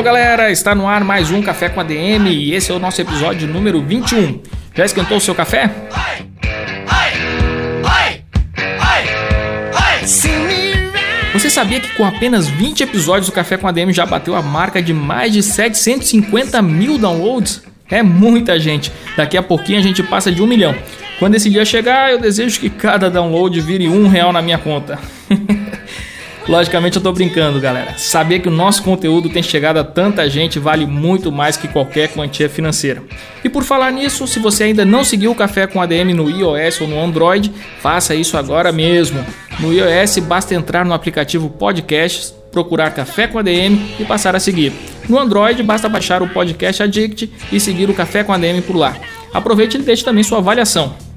Alô galera, está no ar mais um Café com ADM e esse é o nosso episódio número 21. Já esquentou o seu café? Você sabia que com apenas 20 episódios o Café com ADM já bateu a marca de mais de 750 mil downloads? É muita gente. Daqui a pouquinho a gente passa de um milhão. Quando esse dia chegar, eu desejo que cada download vire um real na minha conta. Logicamente eu tô brincando, galera. Saber que o nosso conteúdo tem chegado a tanta gente vale muito mais que qualquer quantia financeira. E por falar nisso, se você ainda não seguiu o Café com ADM no iOS ou no Android, faça isso agora mesmo. No iOS basta entrar no aplicativo Podcasts, procurar Café com ADM e passar a seguir. No Android basta baixar o Podcast Addict e seguir o Café com ADM por lá. Aproveite e deixe também sua avaliação.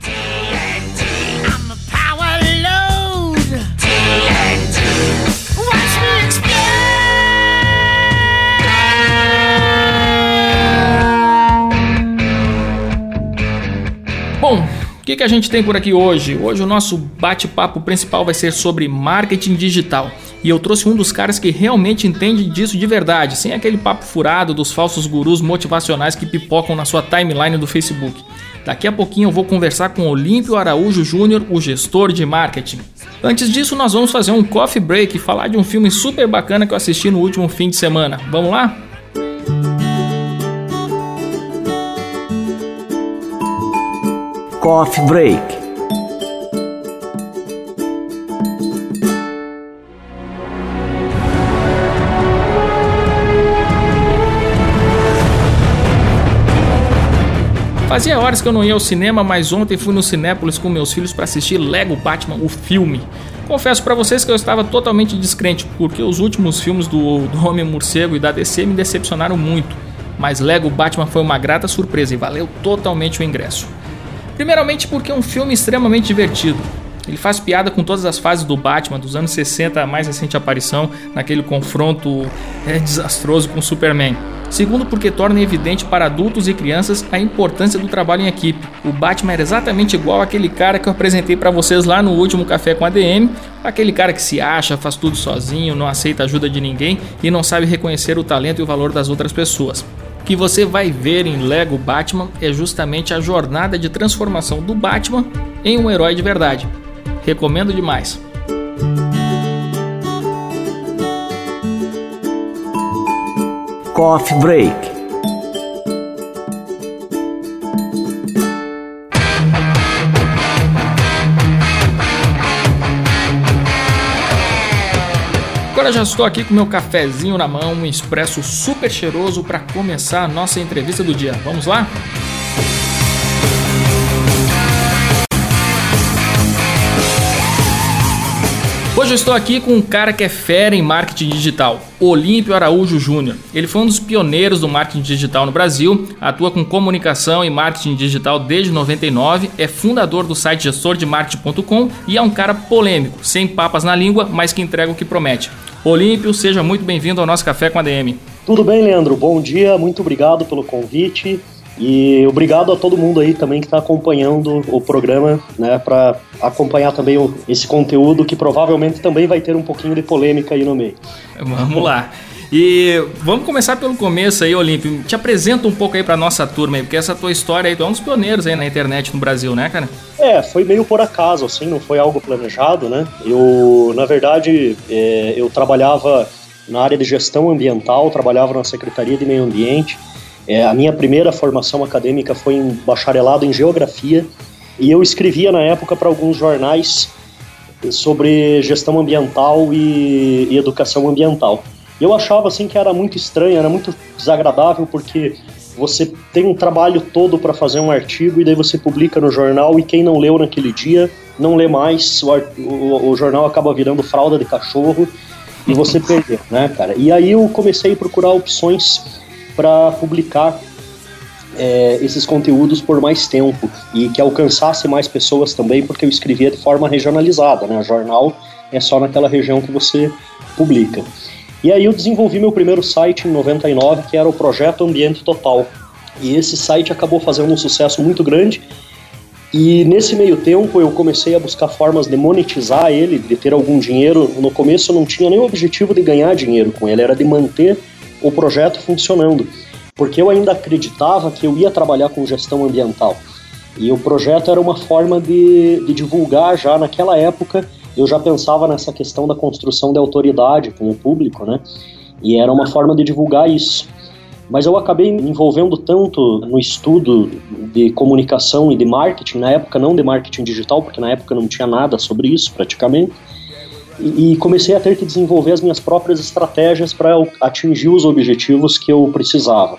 O que, que a gente tem por aqui hoje? Hoje o nosso bate-papo principal vai ser sobre marketing digital. E eu trouxe um dos caras que realmente entende disso de verdade, sem aquele papo furado dos falsos gurus motivacionais que pipocam na sua timeline do Facebook. Daqui a pouquinho eu vou conversar com Olímpio Araújo Júnior, o gestor de marketing. Antes disso, nós vamos fazer um coffee break e falar de um filme super bacana que eu assisti no último fim de semana. Vamos lá? Coffee Break. Fazia horas que eu não ia ao cinema, mas ontem fui no Cinépolis com meus filhos para assistir Lego Batman, o filme. Confesso para vocês que eu estava totalmente descrente, porque os últimos filmes do, do Homem Morcego e da DC me decepcionaram muito. Mas Lego Batman foi uma grata surpresa e valeu totalmente o ingresso. Primeiramente porque é um filme extremamente divertido. Ele faz piada com todas as fases do Batman, dos anos 60, a mais recente aparição, naquele confronto é, desastroso com Superman. Segundo, porque torna evidente para adultos e crianças a importância do trabalho em equipe. O Batman era exatamente igual àquele cara que eu apresentei para vocês lá no último Café com a DM, aquele cara que se acha, faz tudo sozinho, não aceita ajuda de ninguém e não sabe reconhecer o talento e o valor das outras pessoas. O que você vai ver em Lego Batman é justamente a jornada de transformação do Batman em um herói de verdade. Recomendo demais. Coffee Break. Agora já estou aqui com meu cafezinho na mão, um expresso super cheiroso para começar a nossa entrevista do dia. Vamos lá? Hoje eu estou aqui com um cara que é fera em marketing digital, Olímpio Araújo Júnior. Ele foi um dos pioneiros do marketing digital no Brasil, atua com comunicação e marketing digital desde 99, é fundador do site gestordemarketing.com e é um cara polêmico, sem papas na língua, mas que entrega o que promete. Olímpio, seja muito bem-vindo ao nosso Café com a DM. Tudo bem, Leandro? Bom dia, muito obrigado pelo convite. E obrigado a todo mundo aí também que está acompanhando o programa, né, para acompanhar também o, esse conteúdo que provavelmente também vai ter um pouquinho de polêmica aí no meio. Vamos lá. E vamos começar pelo começo aí, Olímpio. Te apresenta um pouco aí para nossa turma aí, porque essa tua história aí, tu é um dos pioneiros aí na internet no Brasil, né, cara? É, foi meio por acaso, assim, não foi algo planejado, né? Eu, na verdade, é, eu trabalhava na área de gestão ambiental, trabalhava na Secretaria de Meio Ambiente, é, a minha primeira formação acadêmica foi em bacharelado em geografia e eu escrevia na época para alguns jornais sobre gestão ambiental e, e, educação ambiental. Eu achava assim que era muito estranho, era muito desagradável porque você tem um trabalho todo para fazer um artigo e daí você publica no jornal e quem não leu naquele dia não lê mais, o, o, o jornal acaba virando fralda de cachorro e você perdeu, né, cara? E aí eu comecei a procurar opções para publicar é, esses conteúdos por mais tempo e que alcançasse mais pessoas também, porque eu escrevia de forma regionalizada, né? Jornal é só naquela região que você publica. E aí eu desenvolvi meu primeiro site em 99, que era o Projeto Ambiente Total. E esse site acabou fazendo um sucesso muito grande. E nesse meio tempo eu comecei a buscar formas de monetizar ele, de ter algum dinheiro. No começo eu não tinha nem o objetivo de ganhar dinheiro com ele, era de manter o projeto funcionando porque eu ainda acreditava que eu ia trabalhar com gestão ambiental. E o projeto era uma forma de, de divulgar já naquela época. Eu já pensava nessa questão da construção de autoridade com o público, né? E era uma forma de divulgar isso. Mas eu acabei me envolvendo tanto no estudo de comunicação e de marketing, na época não de marketing digital, porque na época não tinha nada sobre isso praticamente, e, comecei a ter que desenvolver as minhas próprias estratégias para atingir os objetivos que eu precisava.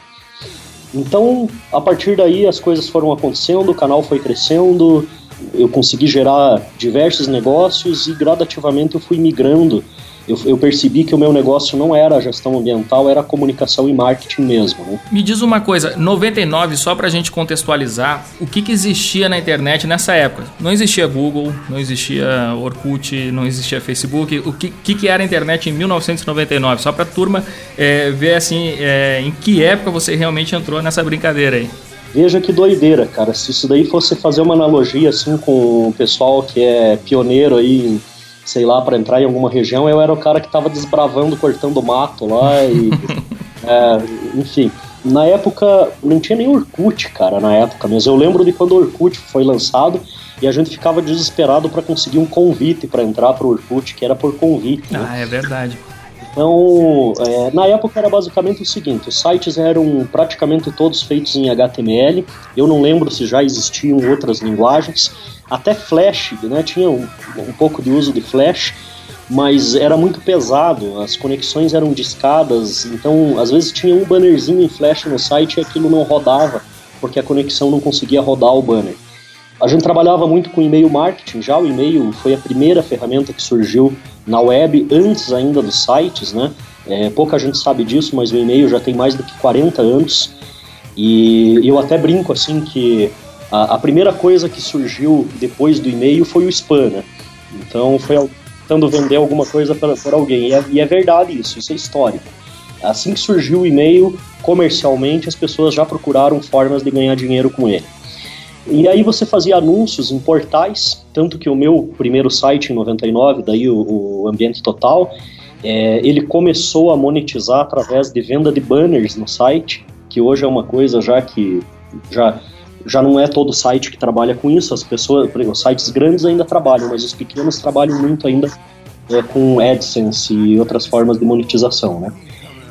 Então, a partir daí, as coisas foram acontecendo, o canal foi crescendo, eu consegui gerar diversos negócios e gradativamente eu fui migrando eu, eu, percebi que o meu negócio não era a gestão ambiental, era a comunicação e marketing mesmo. Né? Me diz uma coisa, 99, só para a gente contextualizar, o que, que existia na internet nessa época? Não existia Google, não existia Orkut, não existia Facebook. O que, que, que era a internet em 1999? Só para a turma é, ver assim, é, em que época você realmente entrou nessa brincadeira aí. Veja que doideira, cara. Se isso daí fosse fazer uma analogia assim com o pessoal que é pioneiro aí em sei lá, para entrar em alguma região, eu era o cara que estava desbravando, cortando mato lá e. é, enfim. Na época, não tinha nem Orkut, cara, na época mas Eu lembro de quando o Orkut foi lançado e a gente ficava desesperado para conseguir um convite para entrar pro Orkut, que era por convite. Né? Ah, é verdade. Então, é, na época era basicamente o seguinte: os sites eram praticamente todos feitos em HTML. Eu não lembro se já existiam outras linguagens. Até Flash, né? Tinha um, um pouco de uso de Flash, mas era muito pesado. As conexões eram discadas, então às vezes tinha um bannerzinho em Flash no site e aquilo não rodava porque a conexão não conseguia rodar o banner. A gente trabalhava muito com e-mail marketing, já o e-mail foi a primeira ferramenta que surgiu na web antes ainda dos sites, né? É, pouca gente sabe disso, mas o e-mail já tem mais do que 40 anos. E eu até brinco assim que a, a primeira coisa que surgiu depois do e-mail foi o spam, né? Então foi tentando vender alguma coisa para, alguém. E é, e é verdade isso, isso é histórico. Assim que surgiu o e-mail, comercialmente, as pessoas já procuraram formas de ganhar dinheiro com ele. E aí você fazia anúncios em portais, tanto que o meu primeiro site em 99, daí o, o Ambiente Total, é, ele começou a monetizar através de venda de banners no site, que hoje é uma coisa já que já, já não é todo site que trabalha com isso, as pessoas, os sites grandes ainda trabalham, mas os pequenos trabalham muito ainda é, com AdSense e outras formas de monetização, né?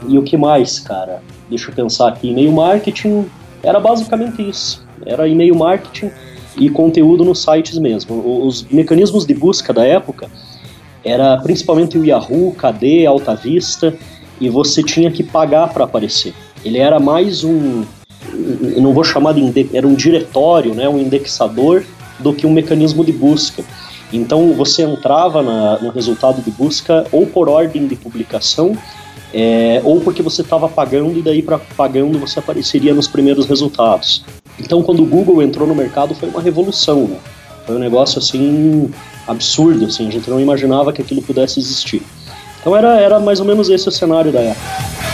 E o que mais, cara? Deixa eu pensar aqui, e-mail marketing era basicamente isso era e-mail marketing e conteúdo nos sites mesmo. Os mecanismos de busca da época era principalmente o Yahoo, KD, Alta Vista, e você tinha que pagar para aparecer. Ele era mais um, eu não vou chamar de era um diretório, né, um indexador do que um mecanismo de busca. Então você entrava na, no resultado de busca ou por ordem de publicação é, ou porque você estava pagando e daí para pagando você apareceria nos primeiros resultados. Então, quando o Google entrou no mercado, foi uma revolução. Né? Foi um negócio assim absurdo, assim, a gente não imaginava que aquilo pudesse existir. Então era, era mais ou menos esse o cenário da época.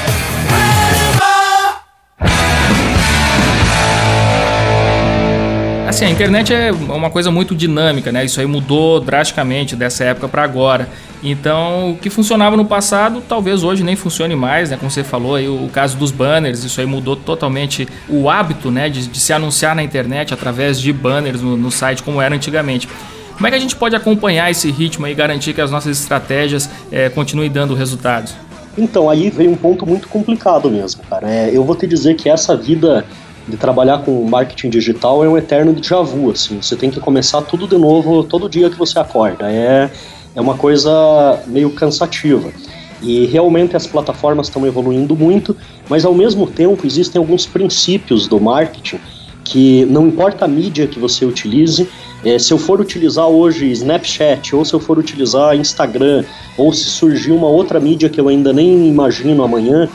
Assim, a internet é uma coisa muito dinâmica, né? Isso aí mudou drasticamente dessa época para agora. Então, o que funcionava no passado, talvez hoje nem funcione mais, né? Como você falou aí, o caso dos banners, isso aí mudou totalmente o hábito, né? De, de se anunciar na internet através de banners no, no site, como era antigamente. Como é que a gente pode acompanhar esse ritmo e garantir que as nossas estratégias é, continuem dando resultados? Então, aí vem um ponto muito complicado mesmo, cara. É, eu vou te dizer que essa vida de trabalhar com marketing digital é um eterno déjà vu, assim. Você tem que começar tudo de novo todo dia que você acorda. É, é uma coisa meio cansativa. E realmente as plataformas estão evoluindo muito, mas ao mesmo tempo existem alguns princípios do marketing que não importa a mídia que você utilize, é, se eu for utilizar hoje Snapchat, ou se eu for utilizar Instagram, ou se surgir uma outra mídia que eu ainda nem imagino amanhã,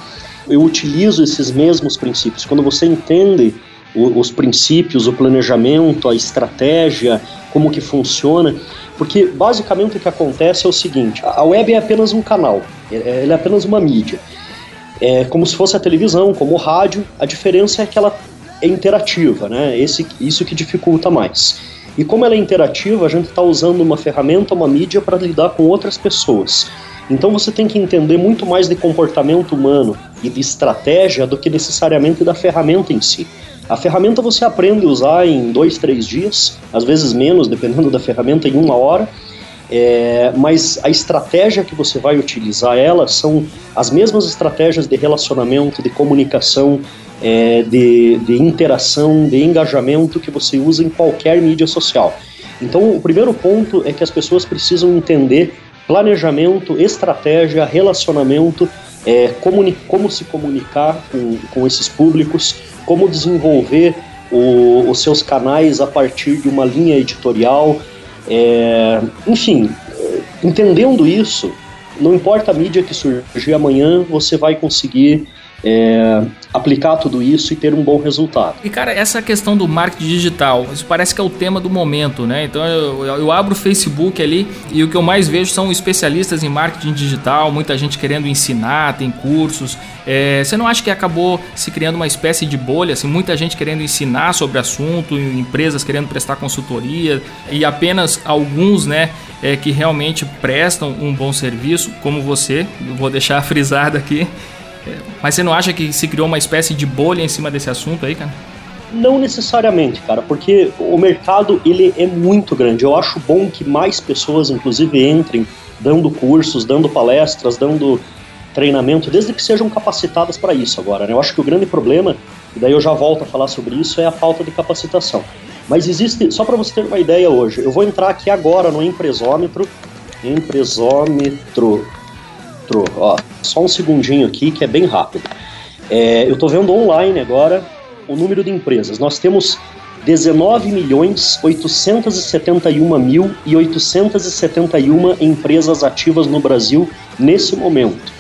eu utilizo esses mesmos princípios. Quando você entende os princípios, o planejamento, a estratégia, como que funciona, porque basicamente o que acontece é o seguinte: a web é apenas um canal, é, é, ela é apenas uma mídia. É como se fosse a televisão, como o rádio, a diferença é que ela é interativa, né? Esse, isso que dificulta mais. E como ela é interativa, a gente está usando uma ferramenta, uma mídia para lidar com outras pessoas. Então você tem que entender muito mais de comportamento humano e de estratégia do que necessariamente da ferramenta em si. A ferramenta você aprende a usar em dois, três dias, às vezes menos, dependendo da ferramenta, em uma hora. É, mas a estratégia que você vai utilizar ela são as mesmas estratégias de relacionamento, de comunicação, é, de, de interação, de engajamento que você usa em qualquer mídia social. Então, o primeiro ponto é que as pessoas precisam entender planejamento, estratégia, relacionamento, é, como se comunicar com, com esses públicos, como desenvolver o, os seus canais a partir de uma linha editorial. É, enfim, entendendo isso, não importa a mídia que surgir amanhã, você vai conseguir é, aplicar tudo isso e ter um bom resultado. E cara, essa questão do marketing digital, isso parece que é o tema do momento, né? Então eu, eu abro o Facebook ali e o que eu mais vejo são especialistas em marketing digital, muita gente querendo ensinar, tem cursos. É, você não acha que acabou se criando uma espécie de bolha, assim, muita gente querendo ensinar sobre assunto, empresas querendo prestar consultoria e apenas alguns, né, é, que realmente prestam um bom serviço, como você, vou deixar frisado aqui, mas você não acha que se criou uma espécie de bolha em cima desse assunto aí, cara? Não necessariamente, cara, porque o mercado ele é muito grande. Eu acho bom que mais pessoas, inclusive, entrem dando cursos, dando palestras, dando treinamento, desde que sejam capacitadas para isso agora. Né? Eu acho que o grande problema, e daí eu já volto a falar sobre isso, é a falta de capacitação. Mas existe, só para você ter uma ideia hoje, eu vou entrar aqui agora no empresômetro, empresômetro Ó, só um segundinho aqui que é bem rápido. É, eu estou vendo online agora o número de empresas. Nós temos 19 milhões 871 mil e 871 empresas ativas no Brasil nesse momento.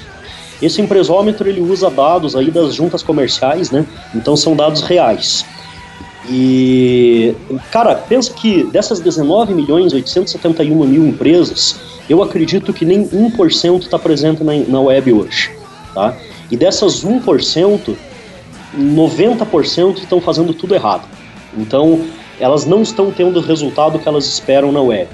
Esse empresômetro ele usa dados aí das juntas comerciais, né? Então são dados reais. E, cara, pensa que dessas 19 milhões 871 mil empresas, eu acredito que nem 1% está presente na, na web hoje. Tá? E dessas 1%, 90% estão fazendo tudo errado. Então, elas não estão tendo o resultado que elas esperam na web.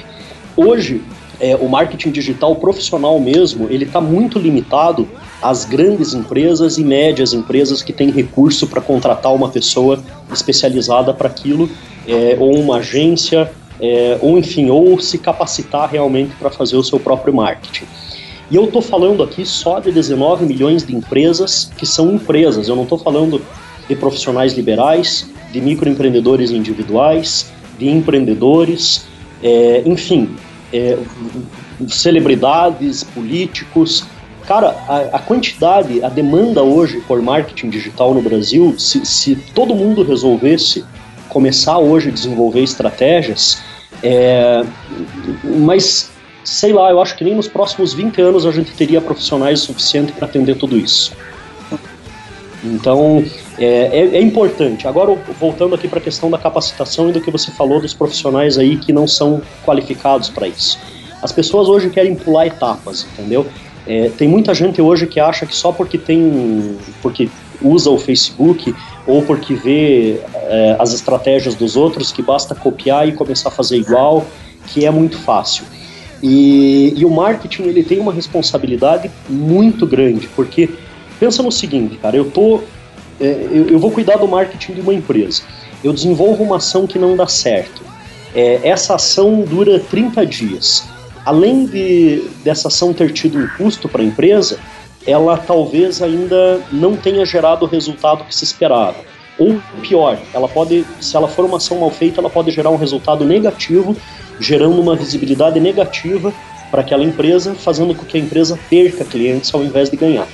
Hoje, é, o marketing digital profissional mesmo, ele está muito limitado às grandes empresas e médias empresas que têm recurso para contratar uma pessoa especializada para aquilo, é, ou uma agência, é, ou enfim, ou se capacitar realmente para fazer o seu próprio marketing. E eu estou falando aqui só de 19 milhões de empresas que são empresas, eu não estou falando de profissionais liberais, de microempreendedores individuais, de empreendedores, é, enfim, é, celebridades, políticos. Cara, a, a, quantidade, a demanda hoje por marketing digital no Brasil, se, se todo mundo resolvesse começar hoje a desenvolver estratégias, é, mas sei lá, eu acho que nem nos próximos 20 anos a gente teria profissionais suficientes para atender tudo isso. Então, é, é, é, importante. Agora, voltando aqui para a questão da capacitação e do que você falou dos profissionais aí que não são qualificados para isso. As pessoas hoje querem pular etapas, entendeu? É, tem muita gente hoje que acha que só porque tem, porque usa o Facebook ou porque vê é, as estratégias dos outros que basta copiar e começar a fazer igual, que é muito fácil. E, e o marketing ele tem uma responsabilidade muito grande, porque pensa no seguinte, cara, eu tô é, eu, eu, vou cuidar do marketing de uma empresa. Eu desenvolvo uma ação que não dá certo. É, essa ação dura 30 dias. Além de dessa ação ter tido um custo para a empresa, ela talvez ainda não tenha gerado o resultado que se esperava. Ou pior, ela pode, se ela for uma ação mal feita, ela pode gerar um resultado negativo, gerando uma visibilidade negativa para aquela empresa, fazendo com que a empresa perca clientes ao invés de ganhar.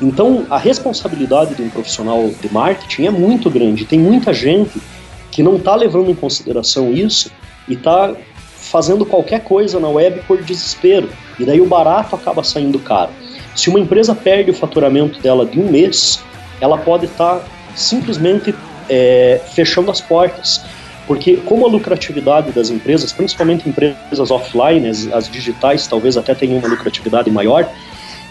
Então, a responsabilidade de um profissional de marketing é muito grande. Tem muita gente que não está levando em consideração isso e está fazendo qualquer coisa na web por desespero. E daí o barato acaba saindo caro. Se uma empresa perde o faturamento dela de um mês, ela pode estar tá simplesmente é, fechando as portas. Porque como a lucratividade das empresas, principalmente empresas offline, as, as digitais talvez até tenham uma lucratividade maior,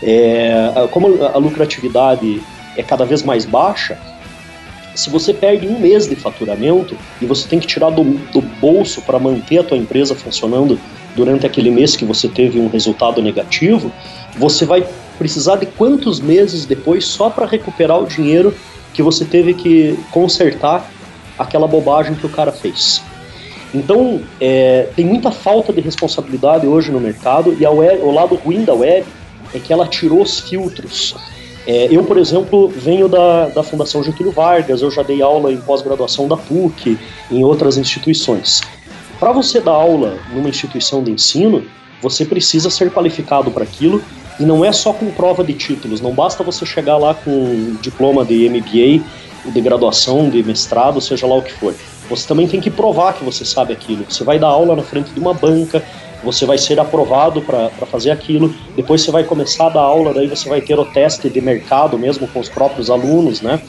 é, como a lucratividade é cada vez mais baixa, se você perde um mês de faturamento e você tem que tirar do, do bolso para manter a tua empresa funcionando durante aquele mês que você teve um resultado negativo, você vai precisar de quantos meses depois só para recuperar o dinheiro que você teve que consertar aquela bobagem que o cara fez. Então, é, tem muita falta de responsabilidade hoje no mercado e web, o lado ruim da web é que ela tirou os filtros. É, eu, por exemplo, venho da, da Fundação Getúlio Vargas, eu já dei aula em pós-graduação da PUC, em outras instituições. Para você dar aula numa instituição de ensino, você precisa ser qualificado para aquilo e não é só com prova de títulos, não basta você chegar lá com um diploma de MBA, de graduação, de mestrado, seja lá o que for. Você também tem que provar que você sabe aquilo. Você vai dar aula na frente de uma banca, você vai ser aprovado para fazer aquilo, depois você vai começar a dar aula, daí você vai ter o teste de mercado mesmo com os próprios alunos, né?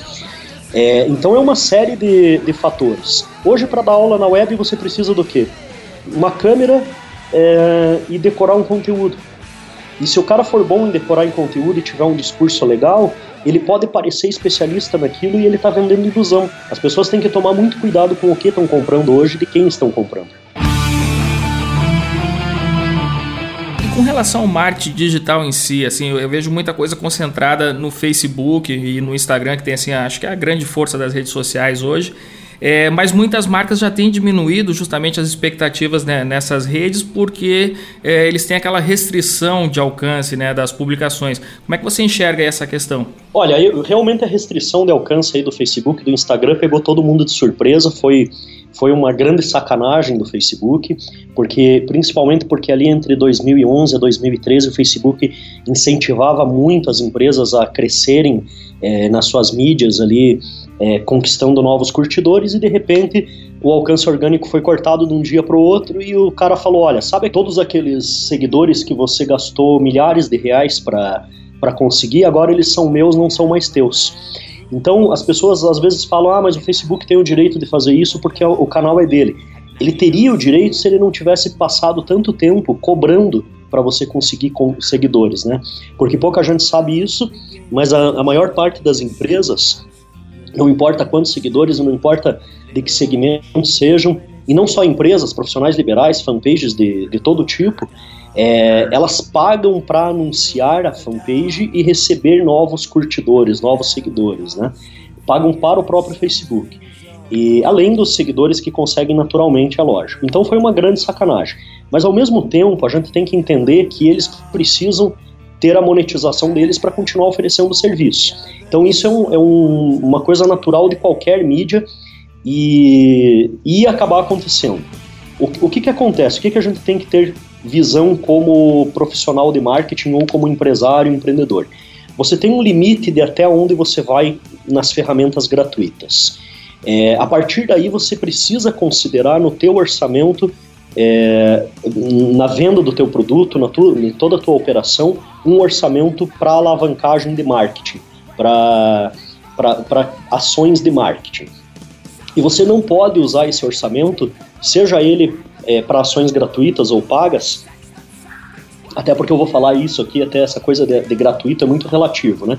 É, então é uma série de, de fatores. Hoje, para dar aula na web, você precisa do quê? Uma câmera é, e decorar um conteúdo. E se o cara for bom em decorar em conteúdo e tiver um discurso legal, ele pode parecer especialista naquilo e ele está vendendo ilusão. As pessoas têm que tomar muito cuidado com o que estão comprando hoje e de quem estão comprando. Com relação ao marketing digital em si, assim, eu, vejo muita coisa concentrada no Facebook e no Instagram, que tem assim, acho que é a grande força das redes sociais hoje. É, mas muitas marcas já têm diminuído justamente as expectativas né, nessas redes porque é, eles têm aquela restrição de alcance né, das publicações. Como é que você enxerga essa questão? Olha, eu, realmente a restrição de alcance aí do Facebook, do Instagram, pegou todo mundo de surpresa. Foi foi uma grande sacanagem do Facebook, porque principalmente porque ali entre 2011 e 2013 o Facebook incentivava muito as empresas a crescerem é, nas suas mídias ali, é, conquistando novos curtidores e de repente o alcance orgânico foi cortado de um dia para o outro e o cara falou, olha, sabe todos aqueles seguidores que você gastou milhares de reais para para conseguir, agora eles são meus, não são mais teus. Então as pessoas às vezes falam: ah, mas o Facebook tem o direito de fazer isso porque o canal é dele. Ele teria o direito se ele não tivesse passado tanto tempo cobrando para você conseguir seguidores, né? Porque pouca gente sabe isso, mas a, a maior parte das empresas, não importa quantos seguidores, não importa de que segmento sejam, e não só empresas, profissionais liberais, fanpages de, de todo tipo, é, elas pagam para anunciar a fanpage e receber novos curtidores, novos seguidores, né? Pagam para o próprio Facebook. E além dos seguidores que conseguem naturalmente, é lógico. Então foi uma grande sacanagem. Mas ao mesmo tempo, a gente tem que entender que eles precisam ter a monetização deles para continuar oferecendo o serviço. Então isso é, um, é um, uma coisa natural de qualquer mídia e ia acabar acontecendo. O, o que, que acontece? O que, que a gente tem que ter visão como profissional de marketing ou como empresário, empreendedor. Você tem um limite de até onde você vai nas ferramentas gratuitas. É, a partir daí você precisa considerar no teu orçamento, é, na venda do teu produto, na em toda a tua operação, um orçamento para alavancagem de marketing, para ações de marketing. E você não pode usar esse orçamento, seja ele é, para ações gratuitas ou pagas, até porque eu vou falar isso aqui, até essa coisa de, de gratuito é muito relativo, né?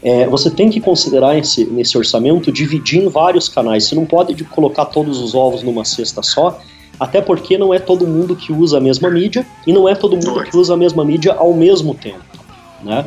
É, você tem que considerar esse, nesse orçamento dividir em vários canais. Você não pode colocar todos os ovos numa cesta só, até porque não é todo mundo que usa a mesma mídia e não é todo mundo que usa a mesma mídia ao mesmo tempo, né?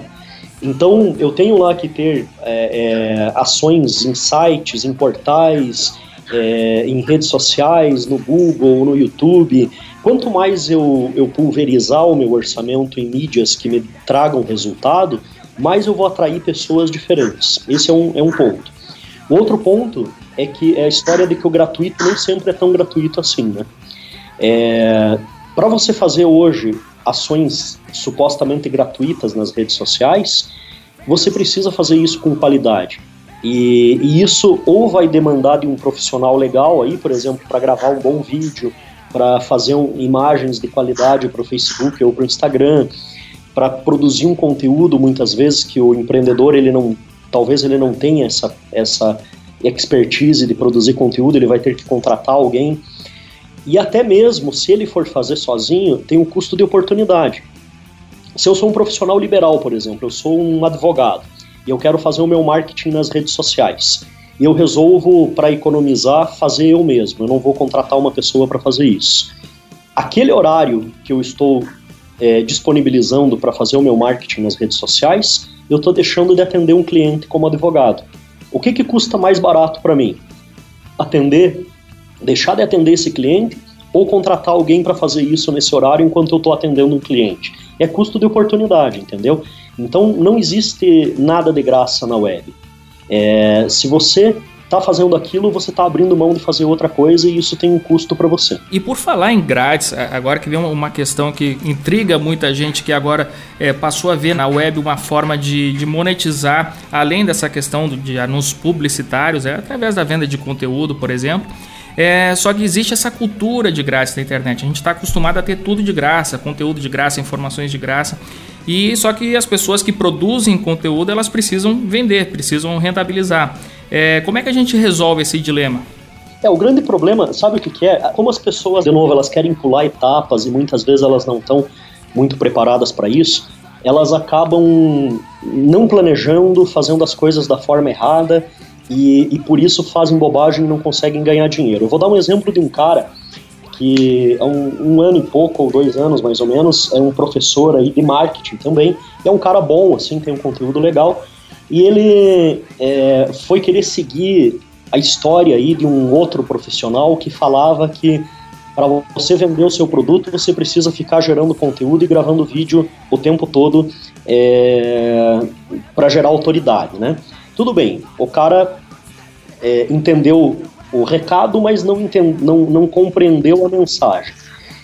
Então eu tenho lá que ter é, é, ações em sites, em portais, é, em redes sociais, no Google, no YouTube. Quanto mais eu, eu pulverizar o meu orçamento em mídias que me tragam resultado, mais eu vou atrair pessoas diferentes. Esse é um, é um ponto. O outro ponto é que é a história de que o gratuito nem sempre é tão gratuito assim, né? É, Para você fazer hoje ações supostamente gratuitas nas redes sociais, você precisa fazer isso com qualidade. E, e isso ou vai demandar de um profissional legal aí, por exemplo, para gravar um bom vídeo, para fazer um, imagens de qualidade para o Facebook ou para o Instagram, para produzir um conteúdo muitas vezes que o empreendedor ele não, talvez ele não tenha essa essa expertise de produzir conteúdo, ele vai ter que contratar alguém. E até mesmo se ele for fazer sozinho, tem um custo de oportunidade. Se eu sou um profissional liberal, por exemplo, eu sou um advogado e eu quero fazer o meu marketing nas redes sociais. E eu resolvo, para economizar, fazer eu mesmo. Eu não vou contratar uma pessoa para fazer isso. Aquele horário que eu estou é, disponibilizando para fazer o meu marketing nas redes sociais, eu estou deixando de atender um cliente como advogado. O que, que custa mais barato para mim? Atender, deixar de atender esse cliente ou contratar alguém para fazer isso nesse horário enquanto eu estou atendendo um cliente. É custo de oportunidade, entendeu? Então não existe nada de graça na web. É, se você está fazendo aquilo, você está abrindo mão de fazer outra coisa e isso tem um custo para você. E por falar em grátis, agora que vem uma questão que intriga muita gente que agora é, passou a ver na web uma forma de, de monetizar, além dessa questão de anúncios publicitários, é, através da venda de conteúdo, por exemplo. É, só que existe essa cultura de graça na internet. A gente está acostumado a ter tudo de graça, conteúdo de graça, informações de graça. E só que as pessoas que produzem conteúdo elas precisam vender, precisam rentabilizar. É, como é que a gente resolve esse dilema? É, o grande problema, sabe o que, que é? Como as pessoas, de novo, elas querem pular etapas e muitas vezes elas não estão muito preparadas para isso, elas acabam não planejando, fazendo as coisas da forma errada e, e por isso fazem bobagem e não conseguem ganhar dinheiro. Eu vou dar um exemplo de um cara que há um, um, ano e pouco, ou dois anos mais ou menos, é um professor aí de marketing também, é um cara bom, assim, tem um conteúdo legal, e ele é, foi querer seguir a história aí de um outro profissional que falava que para você vender o seu produto, você precisa ficar gerando conteúdo e gravando vídeo o tempo todo é, para gerar autoridade, né? Tudo bem, o cara é, entendeu o recado, mas não, entend, não, não compreendeu a mensagem.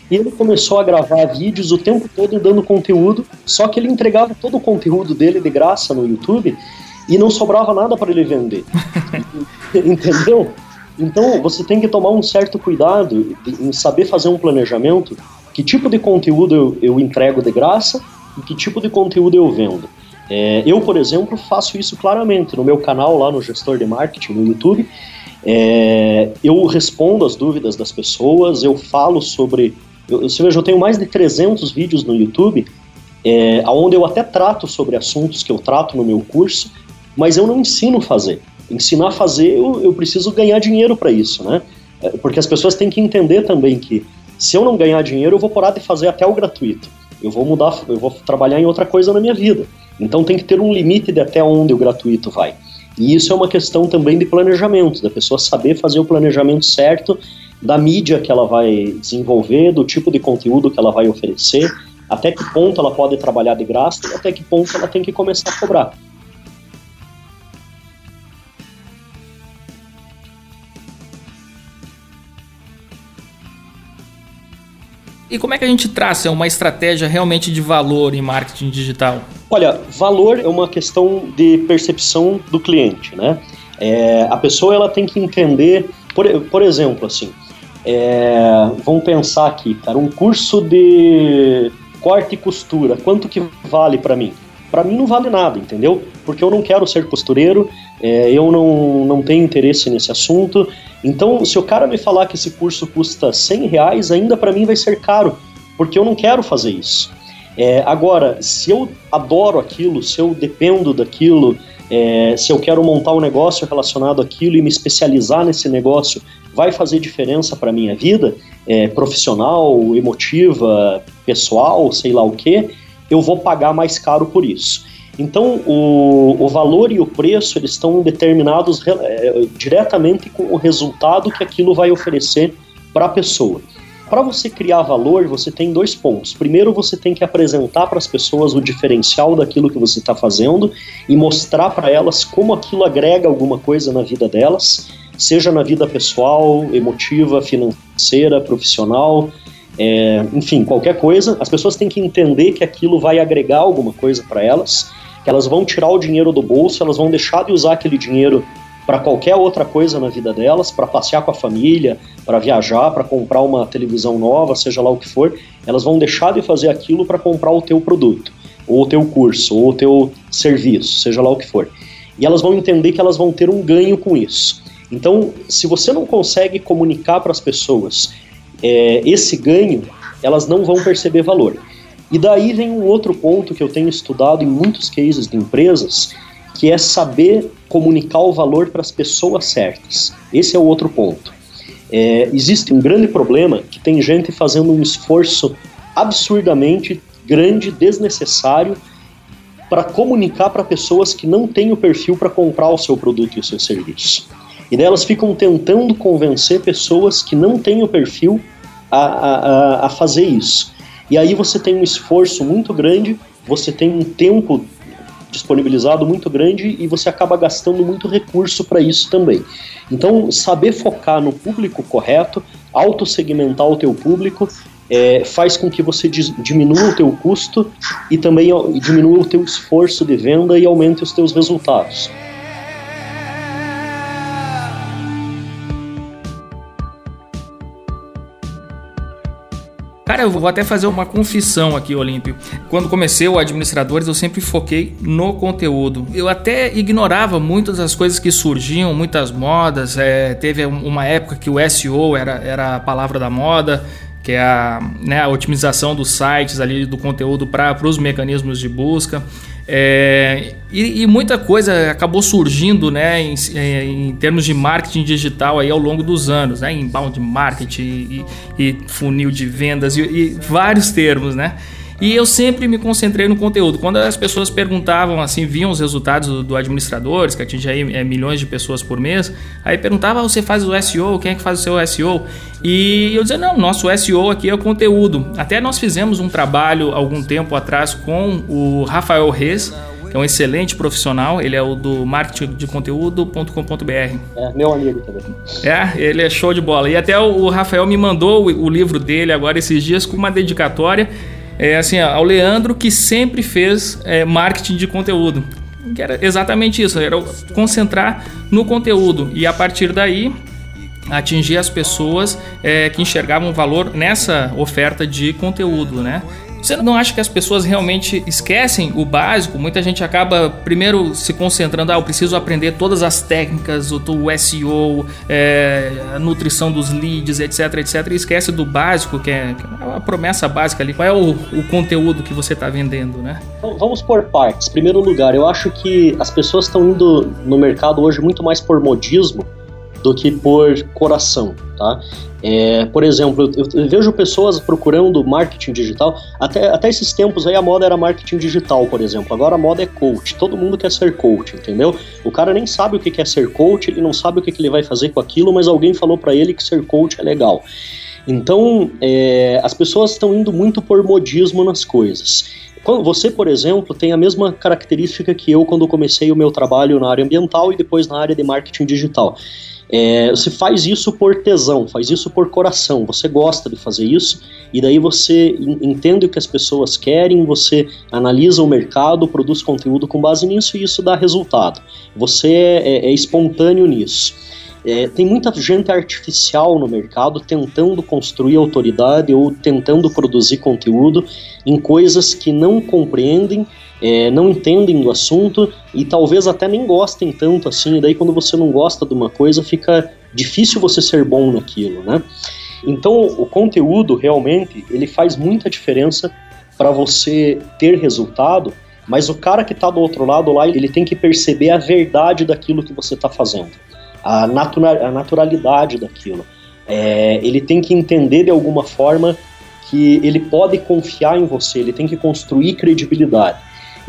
E ele começou a gravar vídeos o tempo todo dando conteúdo, só que ele entregava todo o conteúdo dele de graça no YouTube e não sobrava nada para ele vender. Entendeu? Então você tem que tomar um certo cuidado em saber fazer um planejamento. Que tipo de conteúdo eu, eu entrego de graça e que tipo de conteúdo eu vendo. É, eu, por exemplo, faço isso claramente no meu canal lá no Gestor de Marketing no YouTube. É, eu respondo as dúvidas das pessoas, eu falo sobre. Eu, você veja, eu tenho mais de 300 vídeos no YouTube, é, onde eu até trato sobre assuntos que eu trato no meu curso, mas eu não ensino a fazer. Ensinar a fazer, eu, eu preciso ganhar dinheiro para isso, né? É, porque as pessoas têm que entender também que se eu não ganhar dinheiro, eu vou parar de fazer até o gratuito. Eu vou mudar, eu vou trabalhar em outra coisa na minha vida. Então tem que ter um limite de até onde o gratuito vai. E isso é uma questão também de planejamento, da pessoa saber fazer o planejamento certo da mídia que ela vai desenvolver, do tipo de conteúdo que ela vai oferecer, até que ponto ela pode trabalhar de graça até que ponto ela tem que começar a cobrar. E como é que a gente traça uma estratégia realmente de valor em marketing digital? Olha, valor é uma questão de percepção do cliente, né? É, a pessoa ela tem que entender, por, por exemplo, assim, é, vamos pensar aqui, cara, um curso de corte e costura, quanto que vale para mim? Para mim não vale nada, entendeu? Porque eu não quero ser costureiro, é, eu não, não tenho interesse nesse assunto, então, se o cara me falar que esse curso custa 100 reais, ainda para mim vai ser caro, porque eu não quero fazer isso. É, agora, se eu adoro aquilo, se eu dependo daquilo, é, se eu quero montar um negócio relacionado àquilo e me especializar nesse negócio, vai fazer diferença para minha vida é, profissional, emotiva, pessoal, sei lá o que, eu vou pagar mais caro por isso. Então, o, o valor e o preço eles estão determinados é, diretamente com o resultado que aquilo vai oferecer para a pessoa. Para você criar valor, você tem dois pontos. Primeiro, você tem que apresentar para as pessoas o diferencial daquilo que você está fazendo e mostrar para elas como aquilo agrega alguma coisa na vida delas, seja na vida pessoal, emotiva, financeira, profissional, é, enfim, qualquer coisa. As pessoas têm que entender que aquilo vai agregar alguma coisa para elas que elas vão tirar o dinheiro do bolso, elas vão deixar de usar aquele dinheiro para qualquer outra coisa na vida delas, para passear com a família, para viajar, para comprar uma televisão nova, seja lá o que for, elas vão deixar de fazer aquilo para comprar o teu produto, ou o teu curso, ou o teu serviço, seja lá o que for. E elas vão entender que elas vão ter um ganho com isso. Então, se você não consegue comunicar para as pessoas é, esse ganho, elas não vão perceber valor. E daí vem um outro ponto que eu tenho estudado em muitos cases de empresas, que é saber comunicar o valor para as pessoas certas. Esse é o outro ponto. É, existe um grande problema que tem gente fazendo um esforço absurdamente grande, desnecessário, para comunicar para pessoas que não têm o perfil para comprar o seu produto e o seu serviço. E daí elas ficam tentando convencer pessoas que não têm o perfil a, a, a fazer isso. E aí você tem um esforço muito grande, você tem um tempo disponibilizado muito grande e você acaba gastando muito recurso para isso também. Então, saber focar no público correto, autossegmentar o teu público, é, faz com que você diminua o teu custo e também diminua o teu esforço de venda e aumente os teus resultados. Cara, eu vou até fazer uma confissão aqui, Olímpio. Quando comecei o Administradores, eu sempre foquei no conteúdo. Eu até ignorava muitas das coisas que surgiam, muitas modas. É, teve uma época que o SEO era, era a palavra da moda que é a, né, a otimização dos sites ali do conteúdo para os mecanismos de busca. É, e, e, muita coisa acabou surgindo né, em, em, termos de marketing digital aí ao longo dos anos, né, inbound marketing e, e funil de vendas e, e vários termos, né? E eu sempre me concentrei no conteúdo. Quando as pessoas perguntavam, assim, viam os resultados do, do administradores, que atinge aí é, milhões de pessoas por mês, aí perguntava, ah, você faz o SEO? Quem é que faz o seu SEO? E eu dizia, não, nosso SEO aqui é o conteúdo. Até nós fizemos um trabalho algum tempo atrás com o Rafael Reis, que é um excelente profissional, ele é o do marketingdeconteúdo.com.br. É, meu amigo também. É, ele é show de bola. E até o Rafael me mandou o livro dele agora esses dias com uma dedicatória é, assim, ao Leandro que sempre fez é, marketing de conteúdo. Que era exatamente isso, era concentrar no conteúdo e a partir daí atingir as pessoas é, que enxergavam valor nessa oferta de conteúdo, né? Você não acha que as pessoas realmente esquecem o básico? Muita gente acaba primeiro se concentrando, ah, eu preciso aprender todas as técnicas, o, SEO, é, a nutrição dos leads, etc, etc, e esquece do básico, que é, é a promessa básica ali. Qual é o, o conteúdo que você está vendendo, né? Então, vamos por partes. Primeiro lugar, eu acho que as pessoas estão indo no mercado hoje muito mais por modismo do que por coração, tá? É, por exemplo, eu, vejo pessoas procurando marketing digital, até, até esses tempos aí a moda era marketing digital, por exemplo, agora a moda é coach, todo mundo quer ser coach, entendeu? O cara nem sabe o que é ser coach, ele não sabe o que ele vai fazer com aquilo, mas alguém falou para ele que ser coach é legal. Então, é, as pessoas estão indo muito por modismo nas coisas. Você, por exemplo, tem a mesma característica que eu quando comecei o meu trabalho na área ambiental e depois na área de marketing digital. É, você faz isso por tesão, faz isso por coração, você gosta de fazer isso, e daí você entende o que as pessoas querem, você analisa o mercado, produz conteúdo com base nisso e isso dá resultado. Você é, é, é espontâneo nisso. É, tem muita gente artificial no mercado tentando construir autoridade ou tentando produzir conteúdo em coisas que não compreendem é, não entendem do assunto e talvez até nem gostem tanto assim. E daí, quando você não gosta de uma coisa, fica difícil você ser bom naquilo, né? Então, o conteúdo realmente ele faz muita diferença para você ter resultado, mas o cara que está do outro lado lá, ele tem que perceber a verdade daquilo que você está fazendo, a, natura a naturalidade daquilo. É, ele tem que entender de alguma forma que ele pode confiar em você, ele tem que construir credibilidade.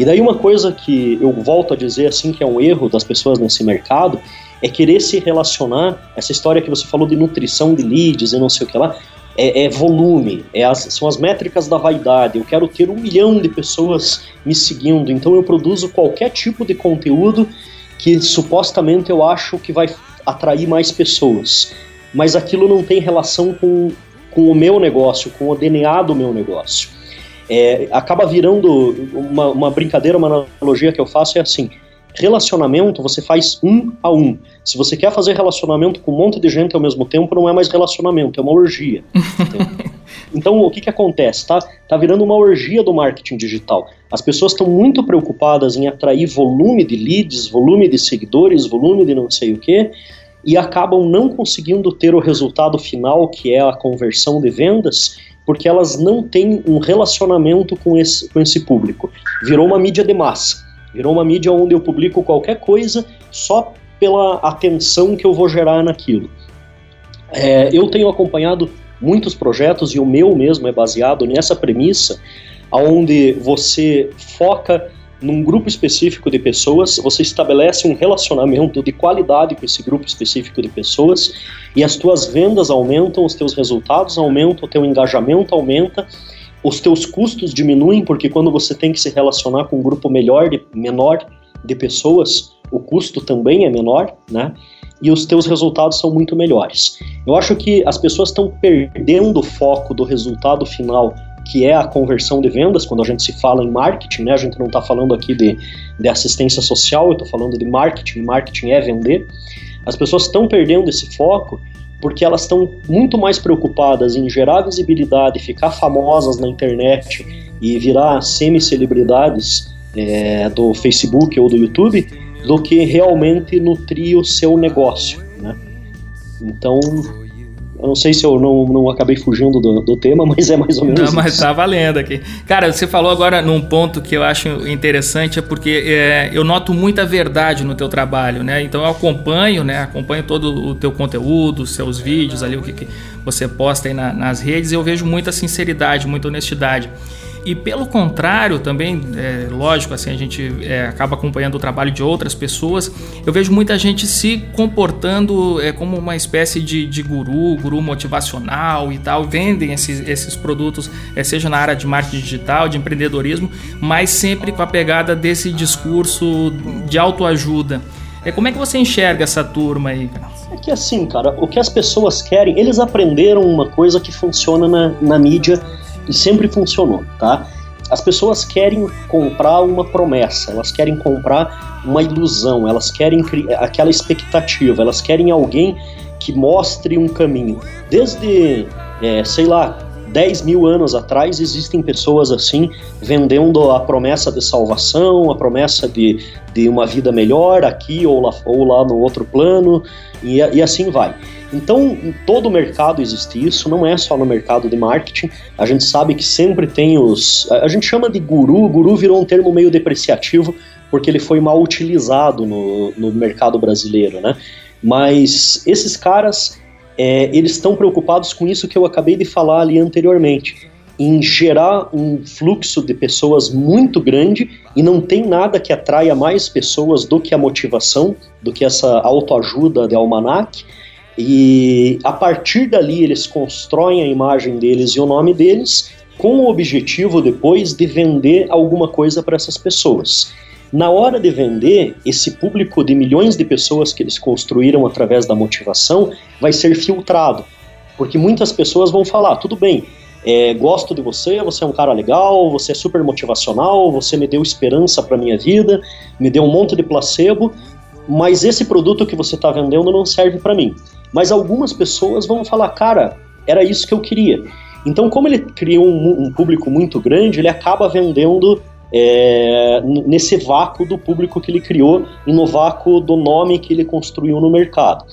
E daí uma coisa que eu volto a dizer assim que é um erro das pessoas nesse mercado é querer se relacionar, essa história que você falou de nutrição de leads e não sei o que lá, é, é volume, é as, são as métricas da vaidade. Eu quero ter um milhão de pessoas me seguindo, então eu produzo qualquer tipo de conteúdo que supostamente eu acho que vai atrair mais pessoas. Mas aquilo não tem relação com, com o meu negócio, com o DNA do meu negócio. É, acaba virando uma, uma brincadeira, uma analogia que eu faço é assim: relacionamento você faz um a um. Se você quer fazer relacionamento com um monte de gente ao mesmo tempo, não é mais relacionamento, é uma orgia. então, o que, que acontece? Tá, tá virando uma orgia do marketing digital. As pessoas estão muito preocupadas em atrair volume de leads, volume de seguidores, volume de não sei o que, e acabam não conseguindo ter o resultado final, que é a conversão de vendas, porque elas não têm um relacionamento com esse, com esse público. Virou uma mídia de massa. Virou uma mídia onde eu publico qualquer coisa só pela atenção que eu vou gerar naquilo. É, eu tenho acompanhado muitos projetos e o meu mesmo é baseado nessa premissa, onde você foca num grupo específico de pessoas, você estabelece um relacionamento de qualidade com esse grupo específico de pessoas e as tuas vendas aumentam, os teus resultados aumentam, o teu engajamento aumenta, os teus custos diminuem porque quando você tem que se relacionar com um grupo melhor de, menor de pessoas, o custo também é menor, né? E os teus resultados são muito melhores. Eu acho que as pessoas estão perdendo o foco do resultado final que é a conversão de vendas, quando a gente se fala em marketing, né? A gente não está falando aqui de, de assistência social, eu estou falando de marketing, marketing é vender. As pessoas estão perdendo esse foco porque elas estão muito mais preocupadas em gerar visibilidade, ficar famosas na internet e virar semi-celebridades é, do Facebook ou do YouTube, do que realmente nutrir o seu negócio. Né? Então, eu não sei se eu não, não acabei fugindo do, do tema, mas é mais ou menos não, mas tá valendo aqui. Cara, você falou agora num ponto que eu acho interessante, é porque é, eu noto muita verdade no teu trabalho, né? Então eu acompanho, né? Acompanho todo o teu conteúdo, os seus vídeos ali, o que, que você posta aí na, nas redes, e eu vejo muita sinceridade, muita honestidade. E pelo contrário, também, é, lógico, assim, a gente é, acaba acompanhando o trabalho de outras pessoas. Eu vejo muita gente se comportando é, como uma espécie de, de guru, guru motivacional e tal. Vendem esses, esses produtos, é, seja na área de marketing digital, de empreendedorismo, mas sempre com a pegada desse discurso de autoajuda. É, como é que você enxerga essa turma aí, cara? É que assim, cara, o que as pessoas querem, eles aprenderam uma coisa que funciona na, na mídia e sempre funcionou, tá? As pessoas querem comprar uma promessa, elas querem comprar uma ilusão, elas querem aquela expectativa, elas querem alguém que mostre um caminho. Desde, é, sei lá, 10 mil anos atrás existem pessoas assim vendendo a promessa de salvação, a promessa de, de uma vida melhor aqui ou lá, ou lá no outro plano, e, e assim vai. Então, em todo o mercado existe isso, não é só no mercado de marketing. A gente sabe que sempre tem os. A gente chama de guru, guru virou um termo meio depreciativo, porque ele foi mal utilizado no, no mercado brasileiro, né? Mas esses caras, é, eles estão preocupados com isso que eu acabei de falar ali anteriormente, em gerar um fluxo de pessoas muito grande e não tem nada que atraia mais pessoas do que a motivação, do que essa autoajuda de almanac. E a partir dali eles constroem a imagem deles e o nome deles com o objetivo depois de vender alguma coisa para essas pessoas. Na hora de vender, esse público de milhões de pessoas que eles construíram através da motivação vai ser filtrado. Porque muitas pessoas vão falar: tudo bem, é, gosto de você, você é um cara legal, você é super motivacional, você me deu esperança para minha vida, me deu um monte de placebo, mas esse produto que você está vendendo não serve para mim. Mas algumas pessoas vão falar, cara, era isso que eu queria. Então, como ele criou um, um público muito grande, ele acaba vendendo é, nesse vácuo do público que ele criou e no vácuo do nome que ele construiu no mercado.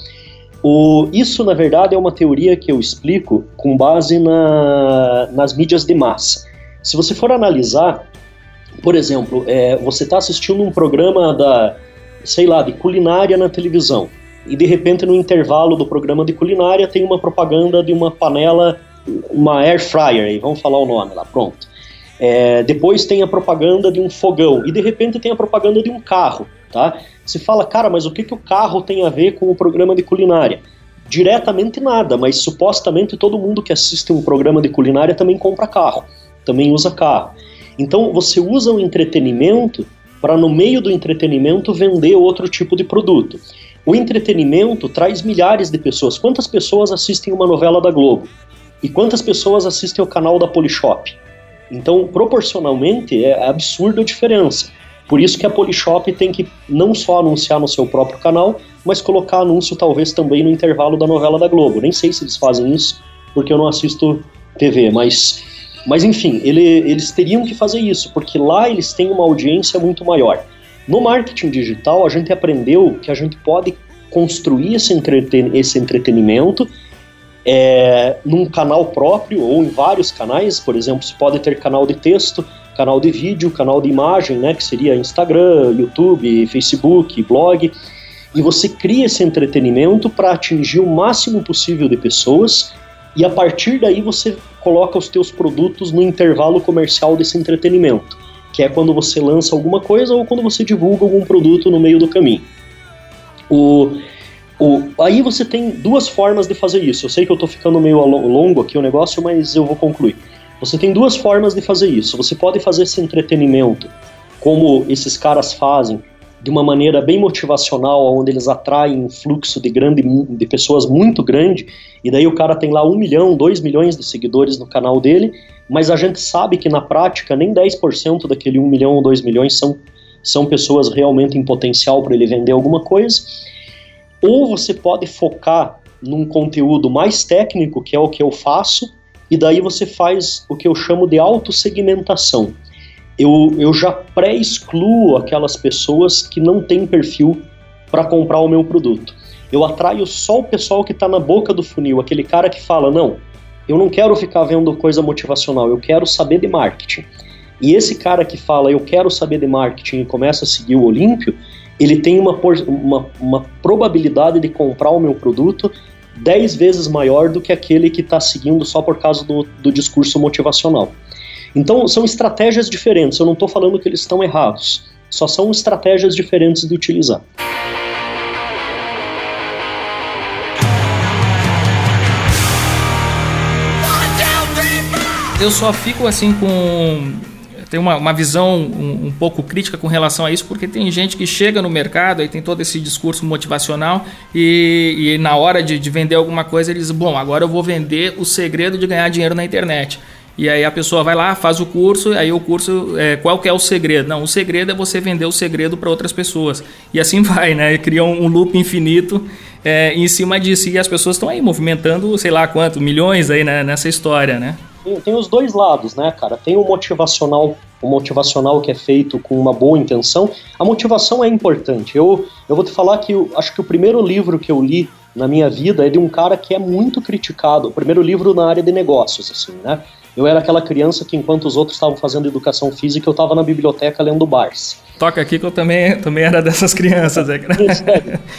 O, isso, na verdade, é uma teoria que eu explico com base na, nas mídias de massa. Se você for analisar, por exemplo, é, você está assistindo um programa da, sei lá, de culinária na televisão e de repente no intervalo do programa de culinária tem uma propaganda de uma panela, uma air fryer, aí vamos falar o nome lá, pronto. É, depois tem a propaganda de um fogão e de repente tem a propaganda de um carro, tá? Se fala, cara, mas o que, que o carro tem a ver com o programa de culinária? Diretamente nada, mas supostamente todo mundo que assiste um programa de culinária também compra carro, também usa carro. Então você usa o entretenimento para no meio do entretenimento vender outro tipo de produto. O entretenimento traz milhares de pessoas. Quantas pessoas assistem uma novela da Globo? E quantas pessoas assistem o canal da Polishop? Então, proporcionalmente, é absurda a diferença. Por isso que a Polishop tem que não só anunciar no seu próprio canal, mas colocar anúncio talvez também no intervalo da novela da Globo. Nem sei se eles fazem isso, porque eu não assisto TV, mas, mas enfim, ele, eles teriam que fazer isso, porque lá eles têm uma audiência muito maior. No marketing digital, a gente aprendeu que a gente pode construir esse, entreten esse entretenimento é, num canal próprio ou em vários canais, por exemplo, você pode ter canal de texto, canal de vídeo, canal de imagem, né, que seria Instagram, YouTube, Facebook, blog, e você cria esse entretenimento para atingir o máximo possível de pessoas. E a partir daí você coloca os teus produtos no intervalo comercial desse entretenimento, que é quando você lança alguma coisa ou quando você divulga algum produto no meio do caminho. O, o, aí você tem duas formas de fazer isso. Eu sei que eu estou ficando meio longo aqui o negócio, mas eu vou concluir. Você tem duas formas de fazer isso. Você pode fazer esse entretenimento, como esses caras fazem, de uma maneira bem motivacional, onde eles atraem um fluxo de, grande, de pessoas muito grande, e daí o cara tem lá um milhão, dois milhões de seguidores no canal dele, mas a gente sabe que na prática nem 10% daquele um milhão ou dois milhões são, são pessoas realmente em potencial para ele vender alguma coisa. Ou você pode focar num conteúdo mais técnico, que é o que eu faço, e daí você faz o que eu chamo de autossegmentação. Eu, eu já pré-excluo aquelas pessoas que não têm perfil para comprar o meu produto. Eu atraio só o pessoal que está na boca do funil, aquele cara que fala: não, eu não quero ficar vendo coisa motivacional, eu quero saber de marketing. E esse cara que fala: eu quero saber de marketing e começa a seguir o Olímpio, ele tem uma, uma, uma probabilidade de comprar o meu produto 10 vezes maior do que aquele que está seguindo só por causa do, do discurso motivacional. Então, são estratégias diferentes. Eu não estou falando que eles estão errados, só são estratégias diferentes de utilizar. Eu só fico assim com tenho uma, uma visão um, um, pouco crítica com relação a isso, porque tem gente que chega no mercado e tem todo esse discurso motivacional e, e na hora de, de vender alguma coisa ele diz: Bom, agora eu vou vender o segredo de ganhar dinheiro na internet. E aí a pessoa vai lá, faz o curso, aí o curso, é, qual que é o segredo? Não, o segredo é você vender o segredo para outras pessoas. E assim vai, né? Cria um, um loop infinito é, em cima disso. E as pessoas estão aí movimentando, sei lá quanto, milhões aí né, nessa história, né? tem, tem os dois lados, né, cara? Tem o motivacional, o motivacional que é feito com uma boa intenção. A motivação é importante. Eu, eu vou te falar que eu, acho que o primeiro livro que eu li na minha vida é de um cara que é muito criticado. O primeiro livro na área de negócios, assim, né? Eu era aquela criança que, enquanto os outros estavam fazendo educação física, eu estava na biblioteca lendo Bars. Toca aqui que eu também, também era dessas crianças. É.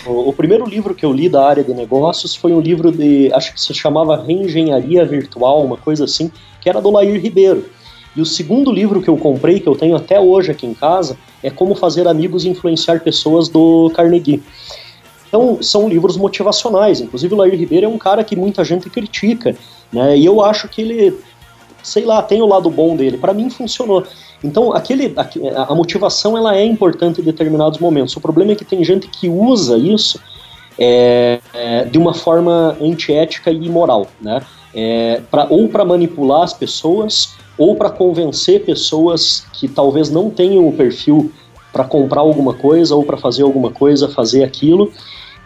o, o, primeiro livro que eu li da área de negócios foi um livro de, acho que se chamava Reengenharia Virtual, uma coisa assim, que era do Lair Ribeiro. E o segundo livro que eu comprei, que eu tenho até hoje aqui em casa, é Como Fazer Amigos e Influenciar Pessoas do Carnegie. Então, são livros motivacionais. Inclusive, o Lair Ribeiro é um cara que muita gente critica, né? E eu acho que ele, sei lá, tem o lado bom dele. Para mim, funcionou. Então, aquele, a, a, motivação ela é importante em determinados momentos. O problema é que tem gente que usa isso é, é, de uma forma antiética e imoral, né? É, pra, ou para manipular as pessoas, ou para convencer pessoas que talvez não tenham o perfil para comprar alguma coisa ou para fazer alguma coisa, fazer aquilo.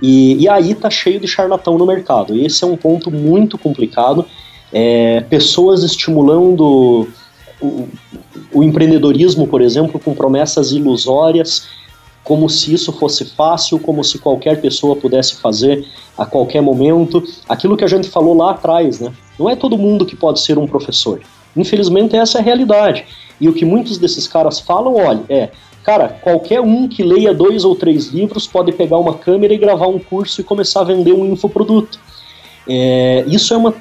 E, e, aí tá cheio de charlatão no mercado. Esse é um ponto muito complicado. É, pessoas estimulando o, o empreendedorismo, por exemplo, com promessas ilusórias, como se isso fosse fácil, como se qualquer pessoa pudesse fazer a qualquer momento. Aquilo que a gente falou lá atrás, né? Não é todo mundo que pode ser um professor. Infelizmente, essa é a realidade. E o que muitos desses caras falam, olha, é, cara, qualquer um que leia dois ou três livros pode pegar uma câmera e gravar um curso e começar a vender um infoproduto. É, isso é uma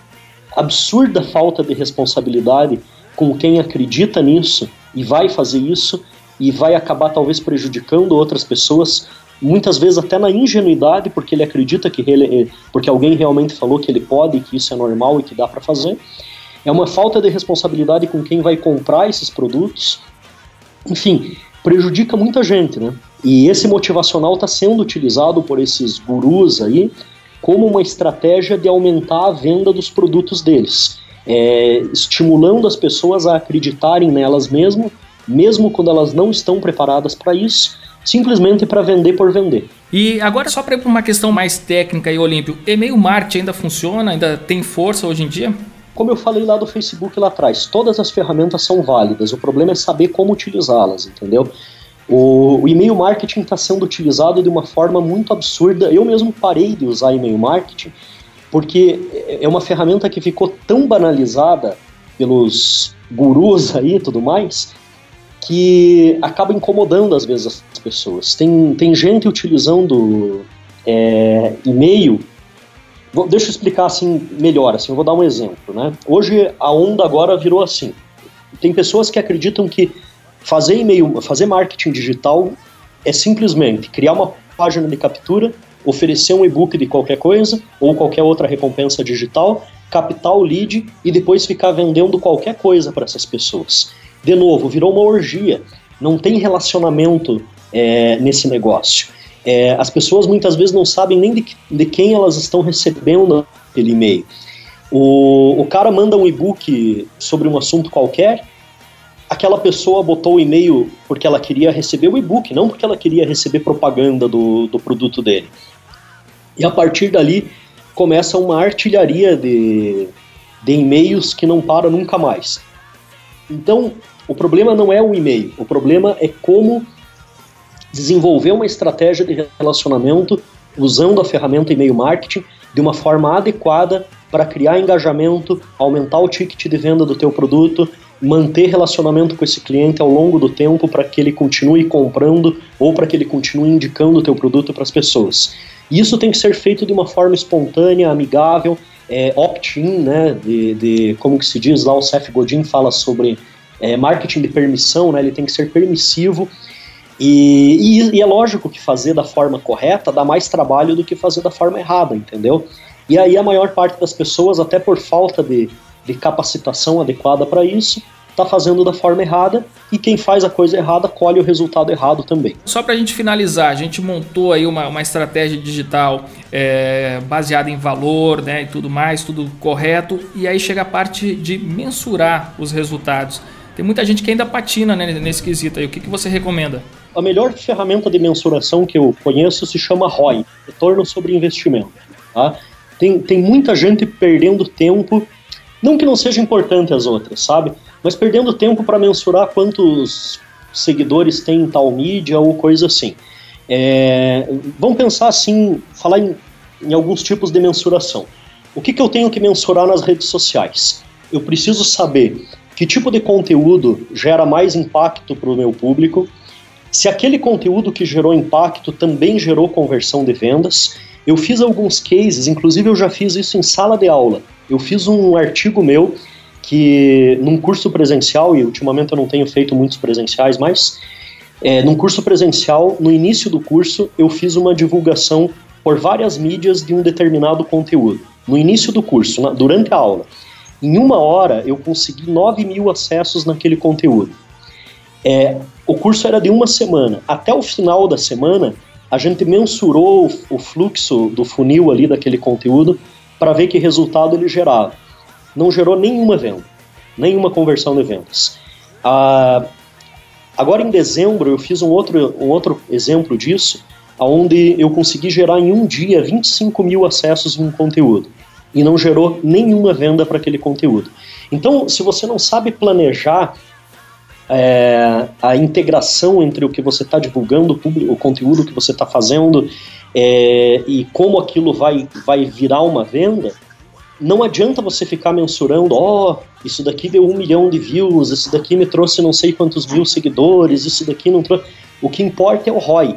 absurda falta de responsabilidade com quem acredita nisso e vai fazer isso e vai acabar talvez prejudicando outras pessoas, muitas vezes até na ingenuidade, porque ele acredita que ele, porque alguém realmente falou que ele pode, que isso é normal e que dá para fazer. É uma falta de responsabilidade com quem vai comprar esses produtos. Enfim, prejudica muita gente, né? E esse motivacional está sendo utilizado por esses gurus aí como uma estratégia de aumentar a venda dos produtos deles. é, estimulando as pessoas a acreditarem nelas mesmo, mesmo quando elas não estão preparadas para isso, simplesmente para vender por vender. E agora só para ir para uma questão mais técnica e Olímpio, e-mail marketing ainda funciona, ainda tem força hoje em dia? Como eu falei lá do Facebook lá atrás, todas as ferramentas são válidas, o problema é saber como utilizá-las, entendeu? O, o e-mail marketing está sendo utilizado de uma forma muito absurda. Eu mesmo parei de usar e-mail marketing porque é uma ferramenta que ficou tão banalizada pelos gurus aí e tudo mais que acaba incomodando às vezes as pessoas. Tem, tem gente utilizando é, e-mail. Deixa eu explicar assim melhor. Assim, eu vou dar um exemplo. Né? Hoje a onda agora virou assim. Tem pessoas que acreditam que fazer e-mail, fazer marketing digital é simplesmente criar uma página de captura, oferecer um e-book de qualquer coisa ou qualquer outra recompensa digital, captar o lead e depois ficar vendendo qualquer coisa para essas pessoas de novo, virou uma orgia. Não tem relacionamento é, nesse negócio. É, as pessoas muitas vezes não sabem nem de, de quem elas estão recebendo aquele e-mail. O, o cara manda um e-book sobre um assunto qualquer, aquela pessoa botou o e-mail porque ela queria receber o e-book, não porque ela queria receber propaganda do, do produto dele. E a partir dali começa uma artilharia de, de e-mails que não para nunca mais. Então, o problema não é o e-mail, o problema é como desenvolver uma estratégia de relacionamento usando a ferramenta e-mail marketing de uma forma adequada para criar engajamento, aumentar o ticket de venda do teu produto, manter relacionamento com esse cliente ao longo do tempo para que ele continue comprando ou para que ele continue indicando o teu produto para as pessoas. Isso tem que ser feito de uma forma espontânea, amigável, é, opt-in, né, de, de, como que se diz lá, o Seth Godin fala sobre é, marketing de permissão, né, ele tem que ser permissivo, e, e, e, é lógico que fazer da forma correta dá mais trabalho do que fazer da forma errada, entendeu? E aí a maior parte das pessoas, até por falta de, de capacitação adequada para isso, está fazendo da forma errada e quem faz a coisa errada colhe o resultado errado também. Só para a gente finalizar, a gente montou aí uma, uma estratégia digital é, baseada em valor né, e tudo mais, tudo correto, e aí chega a parte de mensurar os resultados. Tem muita gente que ainda patina né, nesse quesito aí. O que, que você recomenda? A melhor ferramenta de mensuração que eu conheço se chama ROI, Retorno sobre Investimento. Tá? Tem, tem muita gente perdendo tempo, não que não seja importante as outras, sabe? Mas perdendo tempo para mensurar quantos seguidores tem em tal mídia ou coisa assim. É, vamos pensar assim, falar em, em alguns tipos de mensuração. O que, que eu tenho que mensurar nas redes sociais? Eu preciso saber que tipo de conteúdo gera mais impacto para o meu público, se aquele conteúdo que gerou impacto também gerou conversão de vendas. Eu fiz alguns cases, inclusive eu já fiz isso em sala de aula. Eu fiz um artigo meu que num curso presencial, e ultimamente eu não tenho feito muitos presenciais, mas é, num curso presencial, no início do curso, eu fiz uma divulgação por várias mídias de um determinado conteúdo. No início do curso, na, durante a aula. Em uma hora, eu consegui 9 mil acessos naquele conteúdo. É, o curso era de uma semana. Até o final da semana, a gente mensurou o, o fluxo do funil ali daquele conteúdo para ver que resultado ele gerava. Não gerou nenhuma venda, nenhuma conversão de vendas. Ah, agora em dezembro eu fiz um outro, um outro exemplo disso, onde eu consegui gerar em um dia 25 mil acessos em um conteúdo e não gerou nenhuma venda para aquele conteúdo. Então, se você não sabe planejar é, a integração entre o que você está divulgando, o, conteúdo que você está fazendo é, e como aquilo vai, vai virar uma venda, não adianta você ficar mensurando, ó, oh, isso daqui deu um milhão de views, isso daqui me trouxe não sei quantos mil seguidores, isso daqui não trouxe. O que importa é o ROI.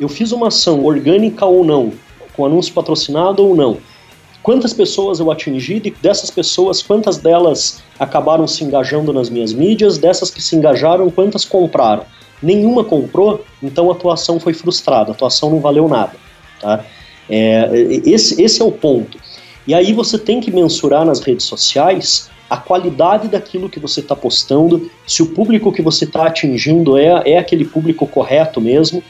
Eu fiz uma ação orgânica ou não, com anúncio patrocinado ou não quantas pessoas eu atingi, e dessas pessoas, quantas delas acabaram se engajando nas minhas mídias, dessas que se engajaram, quantas compraram. Nenhuma comprou, então a atuação foi frustrada, a atuação não valeu nada. Tá? É, esse, esse é o ponto. E aí você tem que mensurar nas redes sociais a qualidade daquilo que você está postando, se o público que você está atingindo é, é aquele público correto mesmo,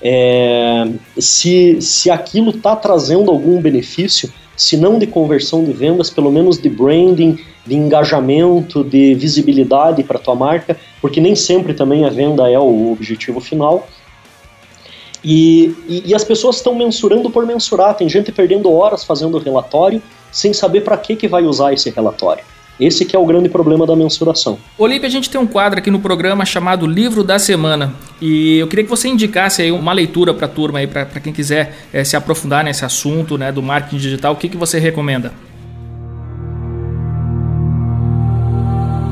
é, se, se aquilo está trazendo algum benefício se não de conversão de vendas, pelo menos de branding, de engajamento, de visibilidade para a tua marca, porque nem sempre também a venda é o objetivo final. E, e, e as pessoas estão mensurando por mensurar, tem gente perdendo horas fazendo relatório sem saber para que, que vai usar esse relatório. Esse que é o grande problema da mensuração. Olímpia, a gente tem um quadro aqui no programa chamado Livro da Semana. E eu queria que você indicasse aí uma leitura para a turma aí, para quem quiser é, se aprofundar nesse assunto né, do marketing digital. O que, que você recomenda?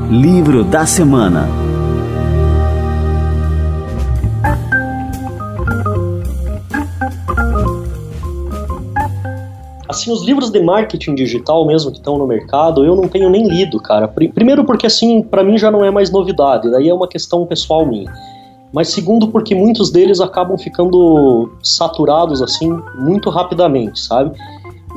Livro da Semana. Assim, os livros de marketing digital mesmo que estão no mercado, eu não tenho nem lido, cara. Primeiro porque assim, para mim já não é mais novidade, daí é uma questão pessoal minha. Mas segundo porque muitos deles acabam ficando saturados assim muito rapidamente, sabe?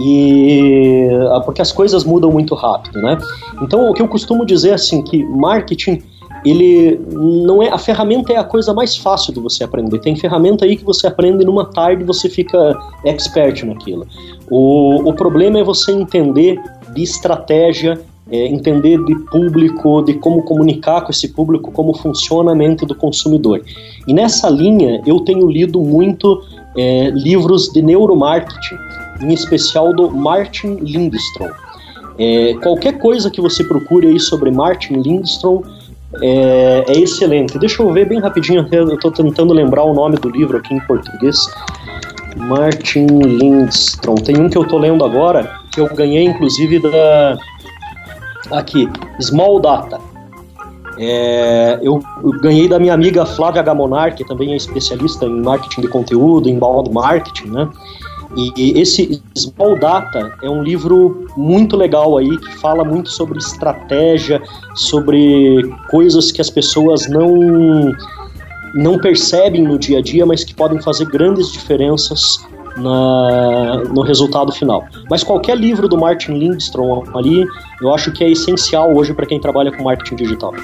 E ah, porque as coisas mudam muito rápido, né? Então o que eu costumo dizer assim que marketing ele não é a ferramenta é a coisa mais fácil de você aprender. Tem ferramenta aí que você aprende numa tarde você fica expert naquilo. O, o problema é você entender de estratégia, é, entender de público, de como comunicar com esse público, como funciona a mente do consumidor. E nessa linha eu tenho lido muito é, livros de neuromarketing, em especial do Martin Lindstrom. É, qualquer coisa que você procure aí sobre Martin Lindstrom é, é, excelente. Deixa eu ver bem rapidinho, eu estou tentando lembrar o nome do livro aqui em português. Martin Lindstrom. Tem um que eu estou lendo agora, que eu ganhei inclusive da. Aqui, Small Data. É, eu, ganhei da minha amiga Flávia Gamonar, que também é especialista em marketing de conteúdo, em balde marketing, né? E esse Small Data é um livro muito legal aí que fala muito sobre estratégia, sobre coisas que as pessoas não não percebem no dia a dia, mas que podem fazer grandes diferenças na, no resultado final. Mas qualquer livro do Martin Lindstrom ali, eu acho que é essencial hoje para quem trabalha com marketing digital.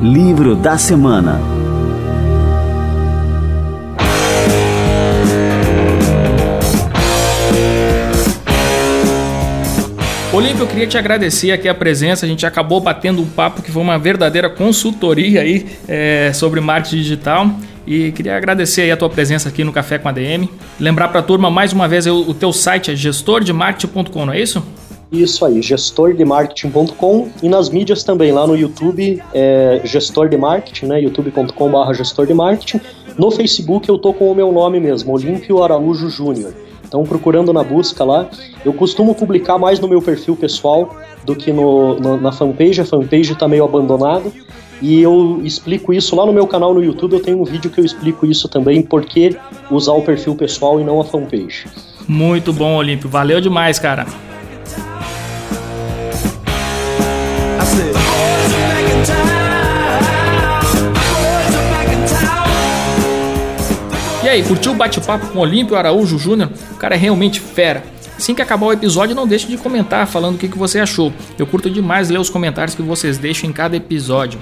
Livro da semana. Olímpio, eu queria te agradecer aqui a presença. A gente acabou batendo um papo que foi uma verdadeira consultoria aí é, sobre marketing digital. E queria agradecer aí a tua presença aqui no Café com a DM. Lembrar para a turma mais uma vez, o teu site é gestordemarketing.com, não é isso? Isso aí, gestordemarketing.com e nas mídias também, lá no YouTube, é gestor de marketing, né? youtube.com.br gestor de marketing. No Facebook eu tô com o meu nome mesmo, Olímpio Araújo Júnior. Então, procurando na busca lá, eu costumo publicar mais no meu perfil pessoal do que no, no na fanpage. A fanpage está meio abandonada. E eu explico isso lá no meu canal no YouTube. Eu tenho um vídeo que eu explico isso também, por que usar o perfil pessoal e não a fanpage. Muito bom, Olímpio. Valeu demais, cara. Aí, curtiu o bate-papo com o Olímpio Araújo Júnior? O cara é realmente fera. Assim que acabar o episódio, não deixe de comentar falando o que, que você achou. Eu curto demais ler os comentários que vocês deixam em cada episódio.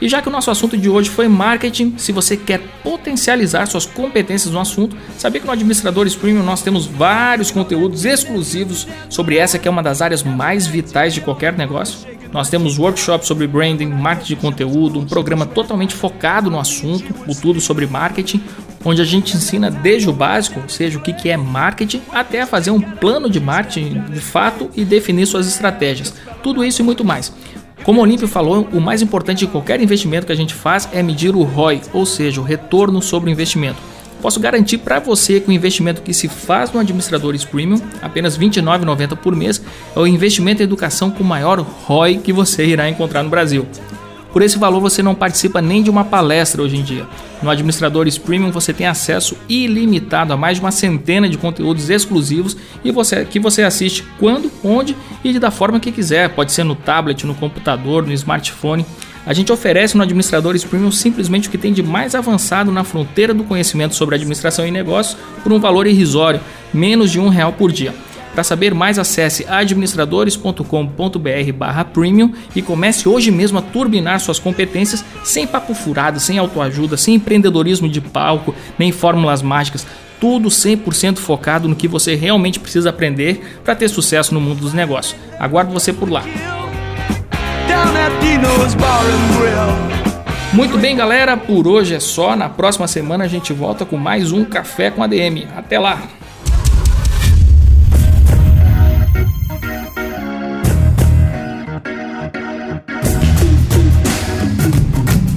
E já que o nosso assunto de hoje foi marketing, se você quer potencializar suas competências no assunto, sabia que no Administradores Premium nós temos vários conteúdos exclusivos sobre essa que é uma das áreas mais vitais de qualquer negócio? Nós temos workshops sobre branding, marketing de conteúdo, um programa totalmente focado no assunto, o tudo sobre marketing, onde a gente ensina desde o básico, ou seja, o que é marketing, até fazer um plano de marketing de fato e definir suas estratégias. Tudo isso e muito mais. Como o Olímpio falou, o mais importante de qualquer investimento que a gente faz é medir o ROI, ou seja, o retorno sobre o investimento. Posso garantir para você que o investimento que se faz no Administradores Premium, apenas R$ 29,90 por mês, é o investimento em educação com maior ROI que você irá encontrar no Brasil. Por esse valor você não participa nem de uma palestra hoje em dia. No Administradores Premium você tem acesso ilimitado a mais de uma centena de conteúdos exclusivos e você, que você assiste quando, onde e da forma que quiser. Pode ser no tablet, no computador, no smartphone. A gente oferece no Administradores Premium simplesmente o que tem de mais avançado na fronteira do conhecimento sobre administração e negócios por um valor irrisório, menos de um real por dia. Para saber mais, acesse administradores.com.br/premium e comece hoje mesmo a turbinar suas competências sem papo furado, sem autoajuda, sem empreendedorismo de palco, nem fórmulas mágicas tudo 100% focado no que você realmente precisa aprender para ter sucesso no mundo dos negócios. Aguardo você por lá. Muito bem, galera, por hoje é só. Na próxima semana a gente volta com mais um Café com ADM. Até lá!